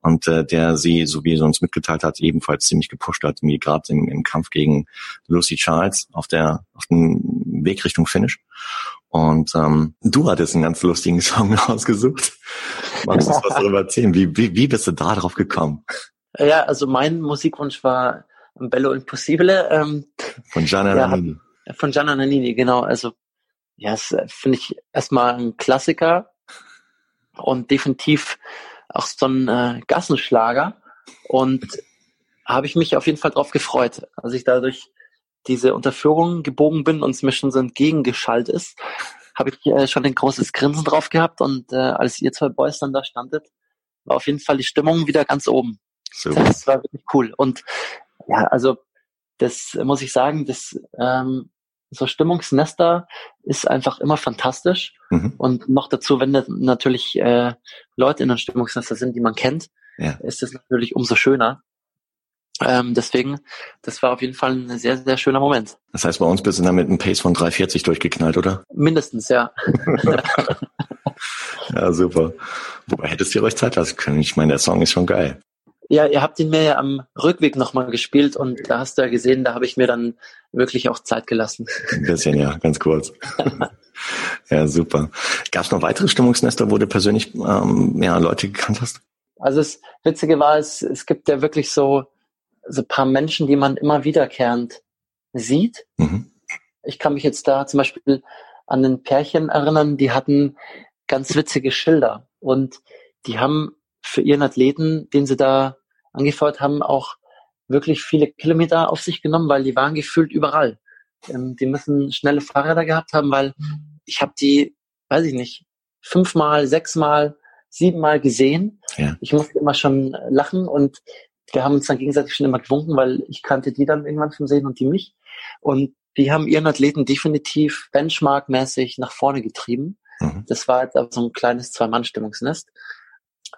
und äh, der sie, so wie sie uns mitgeteilt hat, ebenfalls ziemlich gepusht hat, wie gerade im, im Kampf gegen Lucy Charles auf der auf dem Weg Richtung Finish. Und ähm, du hattest einen ganz lustigen Song ausgesucht. Magst du was darüber erzählen? Wie, wie, wie bist du da drauf gekommen? Ja, also mein Musikwunsch war Bello Impossibile. Ähm, von Gianna ja, Nannini. Von Gianna Nannini, genau. Also, ja, das äh, finde ich erstmal ein Klassiker und definitiv auch so ein äh, Gassenschlager. Und habe ich mich auf jeden Fall drauf gefreut, als ich dadurch diese Unterführung gebogen bin und es mir schon so entgegengeschallt ist, habe ich äh, schon ein großes Grinsen drauf gehabt und äh, als ihr zwei Boys dann da standet, war auf jeden Fall die Stimmung wieder ganz oben. Super. Das war wirklich cool. Und ja, also das muss ich sagen, das ähm, so Stimmungsnester ist einfach immer fantastisch. Mhm. Und noch dazu, wenn natürlich äh, Leute in einem Stimmungsnester sind, die man kennt, ja. ist es natürlich umso schöner. Ähm, deswegen, das war auf jeden Fall ein sehr, sehr schöner Moment. Das heißt, bei uns bist du dann mit einem Pace von 340 durchgeknallt, oder? Mindestens, ja. Ja, super. Wobei hättest du euch Zeit lassen können. Ich meine, der Song ist schon geil. Ja, ihr habt ihn mir ja am Rückweg nochmal gespielt und da hast du ja gesehen, da habe ich mir dann wirklich auch Zeit gelassen. Ein bisschen, ja, ganz kurz. ja, super. Gab es noch weitere Stimmungsnester, wo du persönlich ähm, ja, Leute gekannt hast? Also das Witzige war, es, es gibt ja wirklich so, so paar Menschen, die man immer wiederkehrend sieht. Mhm. Ich kann mich jetzt da zum Beispiel an ein Pärchen erinnern, die hatten ganz witzige Schilder und die haben für ihren Athleten, den sie da angefeuert haben, auch wirklich viele Kilometer auf sich genommen, weil die waren gefühlt überall. Ähm, die müssen schnelle Fahrräder gehabt haben, weil ich habe die, weiß ich nicht, fünfmal, sechsmal, siebenmal gesehen. Ja. Ich musste immer schon lachen und wir haben uns dann gegenseitig schon immer gewunken, weil ich kannte die dann irgendwann vom Sehen und die mich. Und die haben ihren Athleten definitiv benchmarkmäßig nach vorne getrieben. Mhm. Das war jetzt aber so ein kleines Zwei-Mann-Stimmungsnest.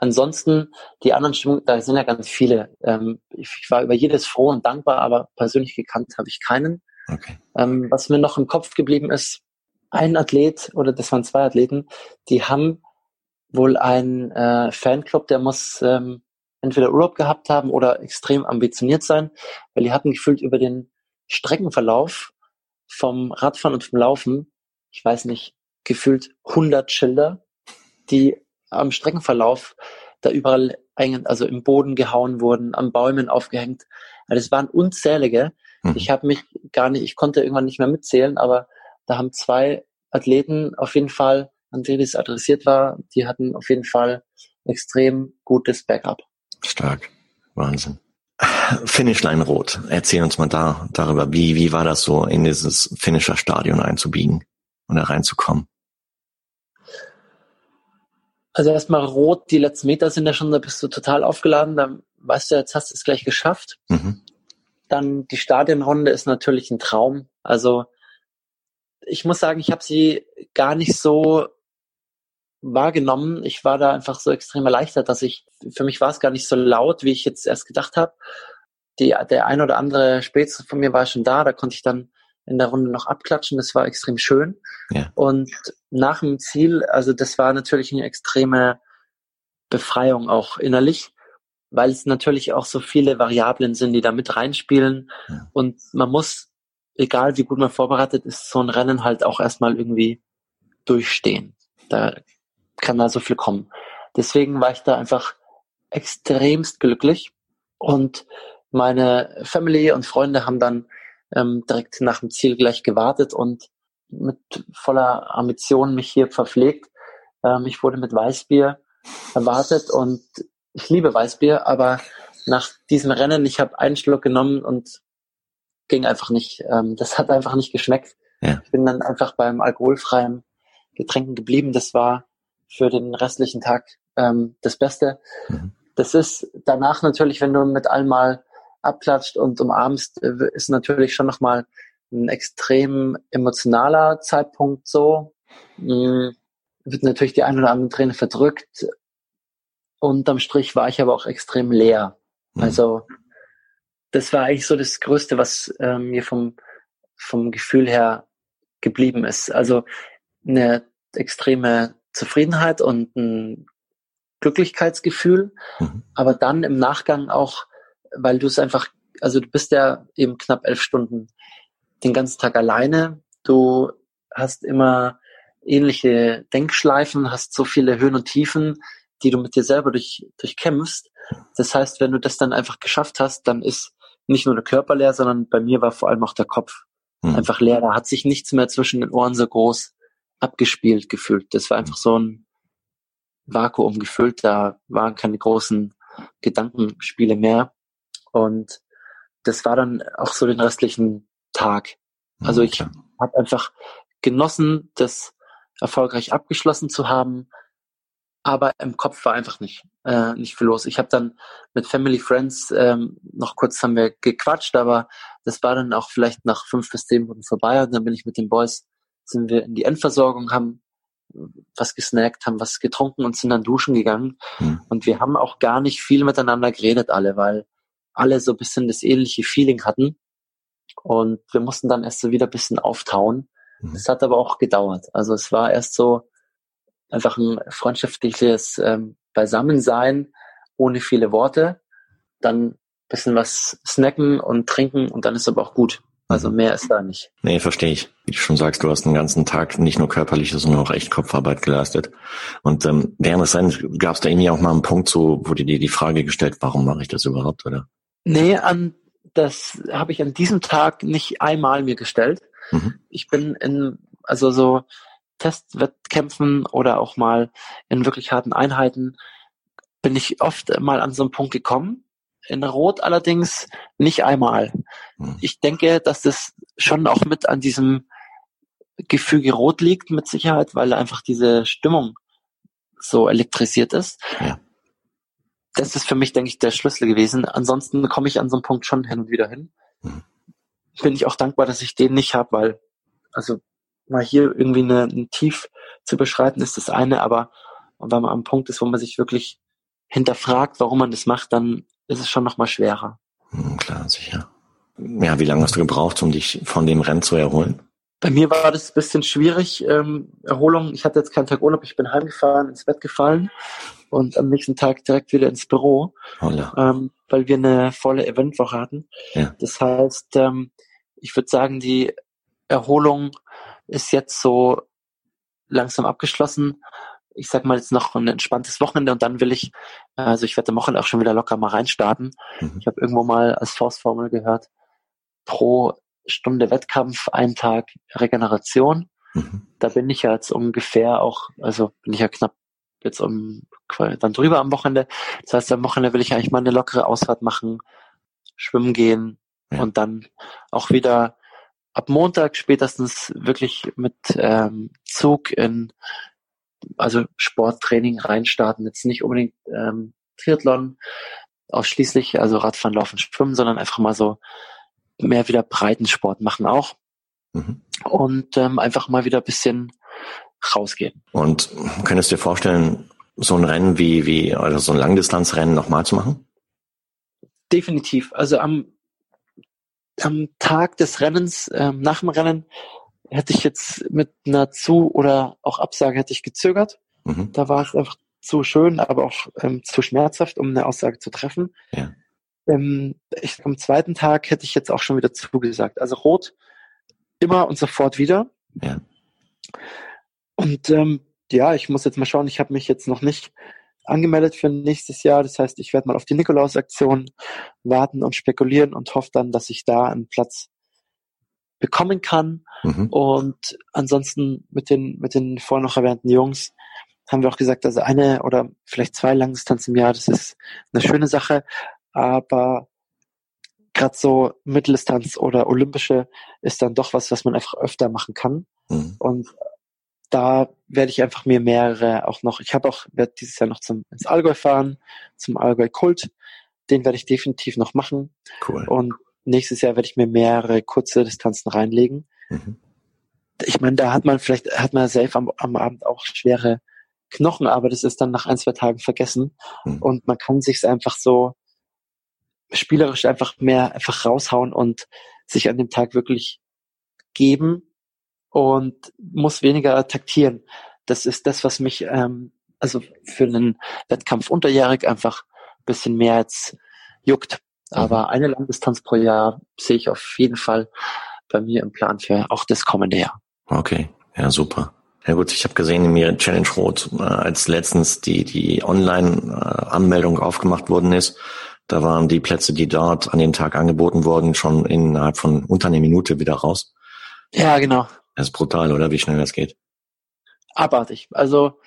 Ansonsten, die anderen Stimmungen, da sind ja ganz viele. Ähm, ich war über jedes froh und dankbar, aber persönlich gekannt habe ich keinen. Okay. Ähm, was mir noch im Kopf geblieben ist, ein Athlet oder das waren zwei Athleten, die haben wohl einen äh, Fanclub, der muss ähm, entweder Urlaub gehabt haben oder extrem ambitioniert sein, weil die hatten gefühlt über den Streckenverlauf vom Radfahren und vom Laufen, ich weiß nicht, gefühlt 100 Schilder, die am Streckenverlauf da überall also im Boden gehauen wurden, an Bäumen aufgehängt. Also das waren unzählige. Mhm. Ich habe mich gar nicht, ich konnte irgendwann nicht mehr mitzählen, aber da haben zwei Athleten auf jeden Fall, an die das adressiert war, die hatten auf jeden Fall extrem gutes Backup. Stark. Wahnsinn. Finishline Rot. Erzähl uns mal da darüber, wie, wie war das so, in dieses Finisher-Stadion einzubiegen und da reinzukommen? Also erstmal rot, die letzten Meter sind ja schon, da bist du total aufgeladen, dann weißt du, jetzt hast du es gleich geschafft. Mhm. Dann die Stadionrunde ist natürlich ein Traum. Also ich muss sagen, ich habe sie gar nicht so wahrgenommen. Ich war da einfach so extrem erleichtert, dass ich, für mich war es gar nicht so laut, wie ich jetzt erst gedacht habe. Die, der ein oder andere Spätzle von mir war schon da, da konnte ich dann in der Runde noch abklatschen. Das war extrem schön. Ja. Und nach dem Ziel, also das war natürlich eine extreme Befreiung auch innerlich, weil es natürlich auch so viele Variablen sind, die da mit reinspielen. Ja. Und man muss, egal wie gut man vorbereitet ist, so ein Rennen halt auch erstmal irgendwie durchstehen. Da kann da so viel kommen. Deswegen war ich da einfach extremst glücklich und meine Family und Freunde haben dann ähm, direkt nach dem Ziel gleich gewartet und mit voller Ambition mich hier verpflegt. Ähm, ich wurde mit Weißbier erwartet und ich liebe Weißbier, aber nach diesem Rennen, ich habe einen Schluck genommen und ging einfach nicht. Ähm, das hat einfach nicht geschmeckt. Ja. Ich bin dann einfach beim alkoholfreien Getränken geblieben. Das war für den restlichen Tag ähm, das Beste. Mhm. Das ist danach natürlich, wenn du mit einmal abklatscht und umarmst, äh, ist natürlich schon nochmal ein extrem emotionaler Zeitpunkt so. Mhm. Wird natürlich die ein oder andere Träne verdrückt. Unterm Strich war ich aber auch extrem leer. Mhm. Also das war eigentlich so das Größte, was äh, mir vom, vom Gefühl her geblieben ist. Also eine extreme Zufriedenheit und ein Glücklichkeitsgefühl, mhm. aber dann im Nachgang auch weil du es einfach, also du bist ja eben knapp elf Stunden den ganzen Tag alleine. Du hast immer ähnliche Denkschleifen, hast so viele Höhen und Tiefen, die du mit dir selber durch, durchkämpfst. Das heißt, wenn du das dann einfach geschafft hast, dann ist nicht nur der Körper leer, sondern bei mir war vor allem auch der Kopf mhm. einfach leer. Da hat sich nichts mehr zwischen den Ohren so groß abgespielt gefühlt. Das war einfach so ein Vakuum gefüllt. Da waren keine großen Gedankenspiele mehr. Und das war dann auch so den restlichen Tag. Also ich habe einfach genossen, das erfolgreich abgeschlossen zu haben, aber im Kopf war einfach nicht äh, nicht viel los. Ich habe dann mit Family Friends ähm, noch kurz haben wir gequatscht, aber das war dann auch vielleicht nach fünf bis zehn Minuten vorbei und dann bin ich mit den Boys sind wir in die Endversorgung, haben was gesnackt, haben was getrunken und sind dann duschen gegangen. Mhm. Und wir haben auch gar nicht viel miteinander geredet, alle, weil alle so ein bisschen das ähnliche Feeling hatten. Und wir mussten dann erst so wieder ein bisschen auftauen. Mhm. Das hat aber auch gedauert. Also es war erst so einfach ein freundschaftliches ähm, Beisammensein ohne viele Worte. Dann bisschen was snacken und trinken und dann ist aber auch gut. Also mhm. mehr ist da nicht. Nee, verstehe ich. Wie du schon sagst, du hast den ganzen Tag nicht nur körperliche, sondern auch echt Kopfarbeit geleistet. Und ähm, während des Rennens gab es da irgendwie auch mal einen Punkt, so wurde dir die Frage gestellt, warum mache ich das überhaupt, oder? Nee, an das habe ich an diesem Tag nicht einmal mir gestellt. Mhm. Ich bin in, also so Testwettkämpfen oder auch mal in wirklich harten Einheiten bin ich oft mal an so einen Punkt gekommen. In Rot allerdings nicht einmal. Mhm. Ich denke, dass das schon auch mit an diesem Gefüge Rot liegt, mit Sicherheit, weil einfach diese Stimmung so elektrisiert ist. Ja das ist für mich, denke ich, der Schlüssel gewesen. Ansonsten komme ich an so einem Punkt schon hin und wieder hin. Mhm. Bin ich auch dankbar, dass ich den nicht habe, weil, also mal hier irgendwie eine, ein Tief zu beschreiten, ist das eine, aber wenn man am Punkt ist, wo man sich wirklich hinterfragt, warum man das macht, dann ist es schon nochmal schwerer. Mhm, klar, sicher. Ja, wie lange hast du gebraucht, um dich von dem Rennen zu erholen? Bei mir war das ein bisschen schwierig, ähm, Erholung. Ich hatte jetzt keinen Tag Urlaub, ich bin heimgefahren, ins Bett gefallen und am nächsten Tag direkt wieder ins Büro, ähm, weil wir eine volle Eventwoche hatten. Ja. Das heißt, ähm, ich würde sagen, die Erholung ist jetzt so langsam abgeschlossen. Ich sag mal jetzt noch ein entspanntes Wochenende und dann will ich, also ich werde am Wochenende auch schon wieder locker mal reinstarten. Mhm. Ich habe irgendwo mal als Faustformel gehört, pro Stunde Wettkampf, ein Tag Regeneration. Mhm. Da bin ich ja jetzt ungefähr auch, also bin ich ja knapp jetzt um, dann drüber am Wochenende. Das heißt, am Wochenende will ich eigentlich mal eine lockere Ausfahrt machen, schwimmen gehen ja. und dann auch wieder ab Montag spätestens wirklich mit ähm, Zug in also Sporttraining reinstarten. Jetzt nicht unbedingt ähm, Triathlon ausschließlich, also Radfahren, Laufen, Schwimmen, sondern einfach mal so mehr wieder Breitensport machen auch. Mhm. Und ähm, einfach mal wieder bisschen rausgehen. Und könntest du dir vorstellen, so ein Rennen wie, wie, also so ein Langdistanzrennen nochmal zu machen? Definitiv. Also am, am Tag des Rennens, ähm, nach dem Rennen, hätte ich jetzt mit einer Zu- oder auch Absage hätte ich gezögert. Mhm. Da war es einfach zu schön, aber auch ähm, zu schmerzhaft, um eine Aussage zu treffen. Ja. Ähm, ich, am zweiten Tag hätte ich jetzt auch schon wieder zugesagt. Also rot immer und sofort wieder. Ja. Und ähm, ja, ich muss jetzt mal schauen, ich habe mich jetzt noch nicht angemeldet für nächstes Jahr. Das heißt, ich werde mal auf die Nikolaus-Aktion warten und spekulieren und hoffe dann, dass ich da einen Platz bekommen kann. Mhm. Und ansonsten mit den, mit den vorher noch erwähnten Jungs haben wir auch gesagt, also eine oder vielleicht zwei Langdistanz im Jahr, das ist eine schöne Sache. Aber gerade so Mitteldistanz oder Olympische ist dann doch was, was man einfach öfter machen kann. Mhm. Und da werde ich einfach mir mehrere auch noch, ich habe auch, werde dieses Jahr noch zum, ins Allgäu fahren, zum Allgäu Kult. Den werde ich definitiv noch machen. Cool. Und nächstes Jahr werde ich mir mehrere kurze Distanzen reinlegen. Mhm. Ich meine, da hat man vielleicht, hat man selbst am, am Abend auch schwere Knochen, aber das ist dann nach ein, zwei Tagen vergessen. Mhm. Und man kann sich einfach so spielerisch einfach mehr einfach raushauen und sich an dem Tag wirklich geben und muss weniger taktieren. Das ist das, was mich ähm, also für einen Wettkampf unterjährig einfach ein bisschen mehr jetzt juckt. Aber mhm. eine Langdistanz pro Jahr sehe ich auf jeden Fall bei mir im Plan für auch das kommende Jahr. Okay, ja super. Ja gut, ich habe gesehen in mir Challenge Rot, äh, als letztens die die Online-Anmeldung aufgemacht worden ist, da waren die Plätze, die dort an den Tag angeboten wurden, schon innerhalb von unter einer Minute wieder raus. Ja, genau. Das ist brutal, oder? Wie schnell das geht. Abartig. Also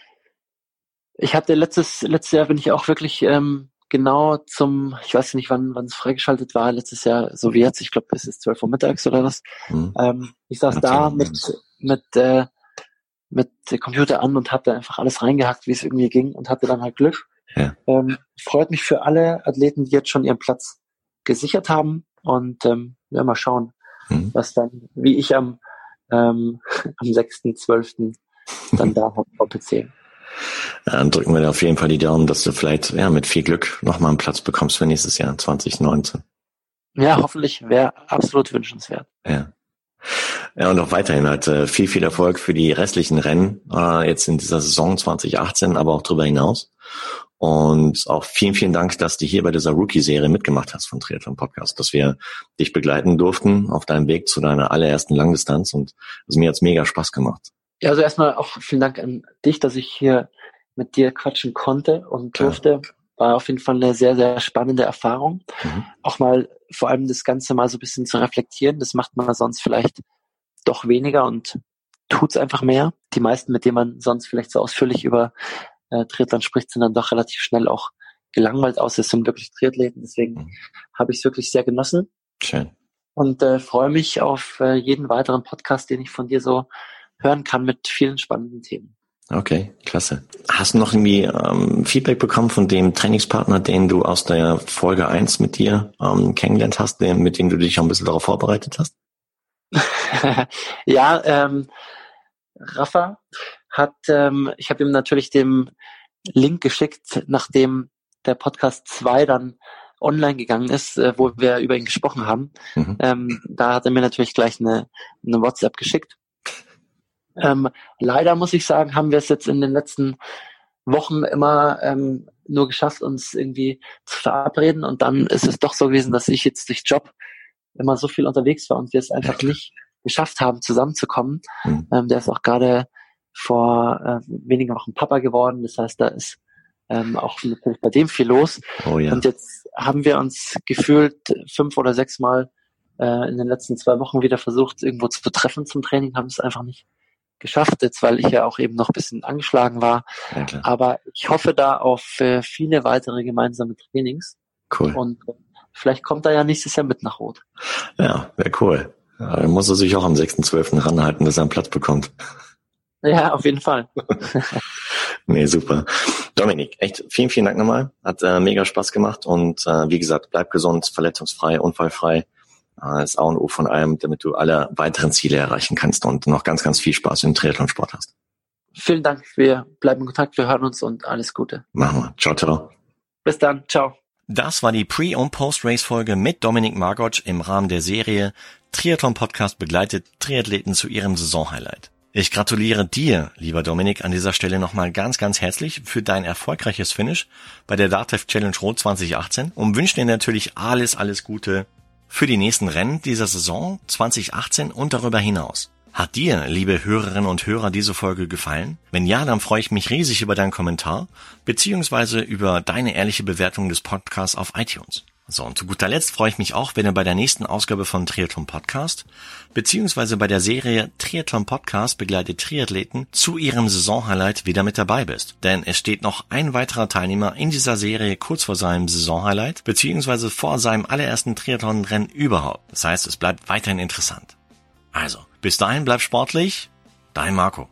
ich hatte letztes letztes Jahr bin ich auch wirklich ähm, genau zum, ich weiß nicht, wann wann es freigeschaltet war, letztes Jahr, so wie jetzt, ich glaube, es ist 12 Uhr mittags oder was. Mhm. Ähm, ich saß da mit mit äh, mit Computer an und habe da einfach alles reingehackt, wie es irgendwie ging und hatte dann halt Glück. Ja. Ähm, freut mich für alle Athleten, die jetzt schon ihren Platz gesichert haben und ähm, ja, mal schauen, mhm. was dann, wie ich am ähm, am 6.12. dann da auf VPC. Dann drücken wir dir auf jeden Fall die Daumen, dass du vielleicht ja mit viel Glück nochmal einen Platz bekommst für nächstes Jahr 2019. Ja, hoffentlich wäre absolut wünschenswert. Ja. Ja, und auch weiterhin halt äh, viel, viel Erfolg für die restlichen Rennen, äh, jetzt in dieser Saison 2018, aber auch darüber hinaus. Und auch vielen, vielen Dank, dass du hier bei dieser Rookie-Serie mitgemacht hast von Triathlon Podcast, dass wir dich begleiten durften auf deinem Weg zu deiner allerersten Langdistanz und es mir jetzt mega Spaß gemacht. Ja, also erstmal auch vielen Dank an dich, dass ich hier mit dir quatschen konnte und durfte. War auf jeden Fall eine sehr, sehr spannende Erfahrung. Mhm. Auch mal vor allem das Ganze mal so ein bisschen zu reflektieren. Das macht man sonst vielleicht doch weniger und tut's einfach mehr. Die meisten, mit denen man sonst vielleicht so ausführlich über äh, Triathlon spricht, sind dann doch relativ schnell auch gelangweilt aus. Es sind wirklich Triathleten. Deswegen mhm. habe ich es wirklich sehr genossen. Schön. Und äh, freue mich auf äh, jeden weiteren Podcast, den ich von dir so hören kann mit vielen spannenden Themen. Okay, klasse. Hast du noch irgendwie ähm, Feedback bekommen von dem Trainingspartner, den du aus der Folge 1 mit dir ähm, kennengelernt hast, den, mit dem du dich auch ein bisschen darauf vorbereitet hast? ja, ähm, Rafa hat, ähm, ich habe ihm natürlich den Link geschickt, nachdem der Podcast 2 dann online gegangen ist, äh, wo wir über ihn gesprochen haben. Mhm. Ähm, da hat er mir natürlich gleich eine, eine WhatsApp geschickt ähm, leider muss ich sagen, haben wir es jetzt in den letzten Wochen immer ähm, nur geschafft, uns irgendwie zu verabreden. Und dann ist es doch so gewesen, dass ich jetzt durch Job immer so viel unterwegs war und wir es einfach nicht geschafft haben, zusammenzukommen. Mhm. Ähm, der ist auch gerade vor äh, wenigen Wochen Papa geworden. Das heißt, da ist ähm, auch natürlich bei dem viel los. Oh, ja. Und jetzt haben wir uns gefühlt fünf oder sechs Mal äh, in den letzten zwei Wochen wieder versucht, irgendwo zu treffen zum Training, haben es einfach nicht geschafft, jetzt weil ich ja auch eben noch ein bisschen angeschlagen war. Ja, Aber ich hoffe da auf äh, viele weitere gemeinsame Trainings. Cool. Und äh, vielleicht kommt er ja nächstes Jahr mit nach Rot. Ja, wäre cool. Ja, dann muss er sich auch am 6.12. ranhalten, dass er einen Platz bekommt. Ja, auf jeden Fall. nee, super. Dominik, echt vielen, vielen Dank nochmal. Hat äh, mega Spaß gemacht und äh, wie gesagt, bleib gesund, verletzungsfrei, unfallfrei das A und O von allem, damit du alle weiteren Ziele erreichen kannst und noch ganz, ganz viel Spaß im Triathlon-Sport hast. Vielen Dank. Wir bleiben in Kontakt. Wir hören uns und alles Gute. Machen wir. Ciao, ciao. Bis dann. Ciao. Das war die Pre- und Post-Race-Folge mit Dominik Margotsch im Rahmen der Serie Triathlon Podcast begleitet Triathleten zu ihrem Saisonhighlight. Ich gratuliere dir, lieber Dominik, an dieser Stelle nochmal ganz, ganz herzlich für dein erfolgreiches Finish bei der DATEV Challenge Rot 2018 und wünsche dir natürlich alles, alles Gute für die nächsten Rennen dieser Saison 2018 und darüber hinaus. Hat dir, liebe Hörerinnen und Hörer, diese Folge gefallen? Wenn ja, dann freue ich mich riesig über deinen Kommentar beziehungsweise über deine ehrliche Bewertung des Podcasts auf iTunes. So, und zu guter Letzt freue ich mich auch, wenn du bei der nächsten Ausgabe von Triathlon Podcast beziehungsweise bei der Serie Triathlon Podcast begleitet Triathleten zu ihrem Saisonhighlight wieder mit dabei bist. Denn es steht noch ein weiterer Teilnehmer in dieser Serie kurz vor seinem Saisonhighlight beziehungsweise vor seinem allerersten Triathlon-Rennen überhaupt. Das heißt, es bleibt weiterhin interessant. Also, bis dahin bleib sportlich, dein Marco.